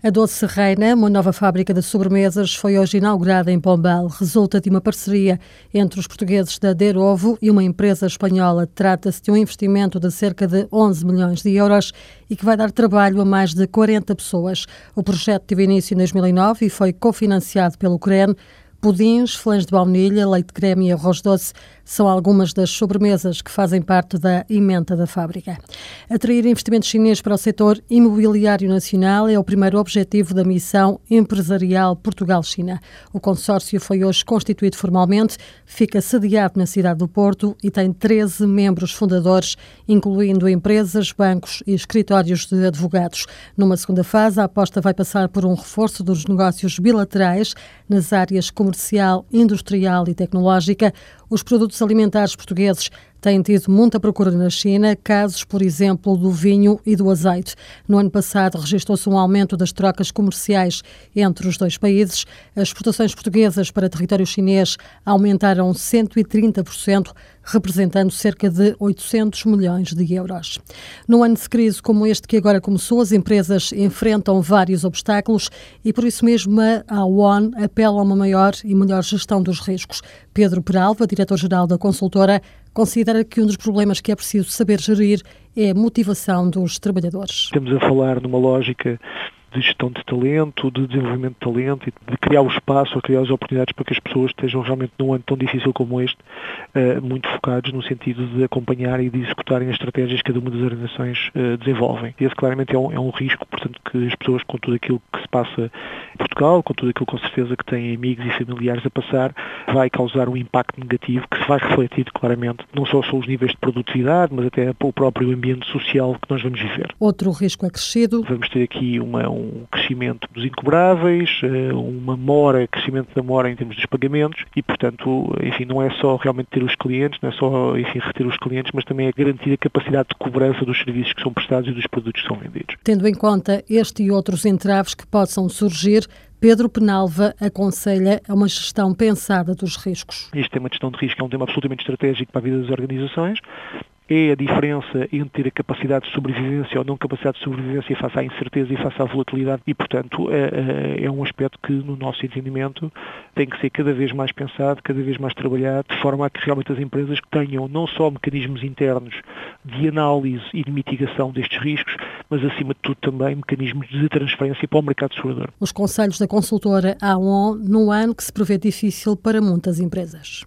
A Doce Reina, uma nova fábrica de sobremesas, foi hoje inaugurada em Pombal. Resulta de uma parceria entre os portugueses da Derovo e uma empresa espanhola. Trata-se de um investimento de cerca de 11 milhões de euros e que vai dar trabalho a mais de 40 pessoas. O projeto teve início em 2009 e foi cofinanciado pelo CREN. Pudins, flãs de baunilha, leite creme e arroz doce são algumas das sobremesas que fazem parte da emenda da fábrica. Atrair investimento chinês para o setor imobiliário nacional é o primeiro objetivo da missão empresarial Portugal-China. O consórcio foi hoje constituído formalmente, fica sediado na cidade do Porto e tem 13 membros fundadores, incluindo empresas, bancos e escritórios de advogados. Numa segunda fase, a aposta vai passar por um reforço dos negócios bilaterais nas áreas comercial, industrial e tecnológica. Os produtos alimentares portugueses têm tido muita procura na China, casos, por exemplo, do vinho e do azeite. No ano passado, registrou-se um aumento das trocas comerciais entre os dois países. As exportações portuguesas para território chinês aumentaram 130%, representando cerca de 800 milhões de euros. No ano de crise como este que agora começou, as empresas enfrentam vários obstáculos e, por isso mesmo, a ONU apela a uma maior e melhor gestão dos riscos. Pedro Peralva, diretor-geral da consultora, considera que um dos problemas que é preciso saber gerir é a motivação dos trabalhadores. Estamos a falar numa lógica de gestão de talento, de desenvolvimento de talento e de criar o espaço, a criar as oportunidades para que as pessoas estejam realmente num ano tão difícil como este, uh, muito focados no sentido de acompanhar e de executarem as estratégias que cada uma das organizações uh, desenvolvem. Esse claramente é um, é um risco, portanto, que as pessoas com tudo aquilo que se passa em Portugal, com tudo aquilo com certeza que têm amigos e familiares a passar, vai causar um impacto negativo que se vai refletir claramente não só sobre os níveis de produtividade, mas até o próprio ambiente social que nós vamos viver. Outro risco acrescido. Vamos ter aqui uma, um crescimento dos incobráveis, eh, uma mora, crescimento da mora em termos dos pagamentos e, portanto, enfim, não é só realmente ter os clientes, não é só, enfim, reter os clientes, mas também é garantir a capacidade de cobrança dos serviços que são prestados e dos produtos que são vendidos. Tendo em conta este e outros entraves que possam surgir, Pedro Penalva aconselha a uma gestão pensada dos riscos. Este tema de gestão de risco é um tema absolutamente estratégico para a vida das organizações é a diferença entre ter a capacidade de sobrevivência ou não capacidade de sobrevivência face à incerteza e face à volatilidade e, portanto, é, é, é um aspecto que, no nosso entendimento, tem que ser cada vez mais pensado, cada vez mais trabalhado, de forma a que realmente as empresas tenham não só mecanismos internos de análise e de mitigação destes riscos, mas, acima de tudo, também mecanismos de transferência para o mercado segurador. Os conselhos da consultora AON, num ano que se prevê difícil para muitas empresas.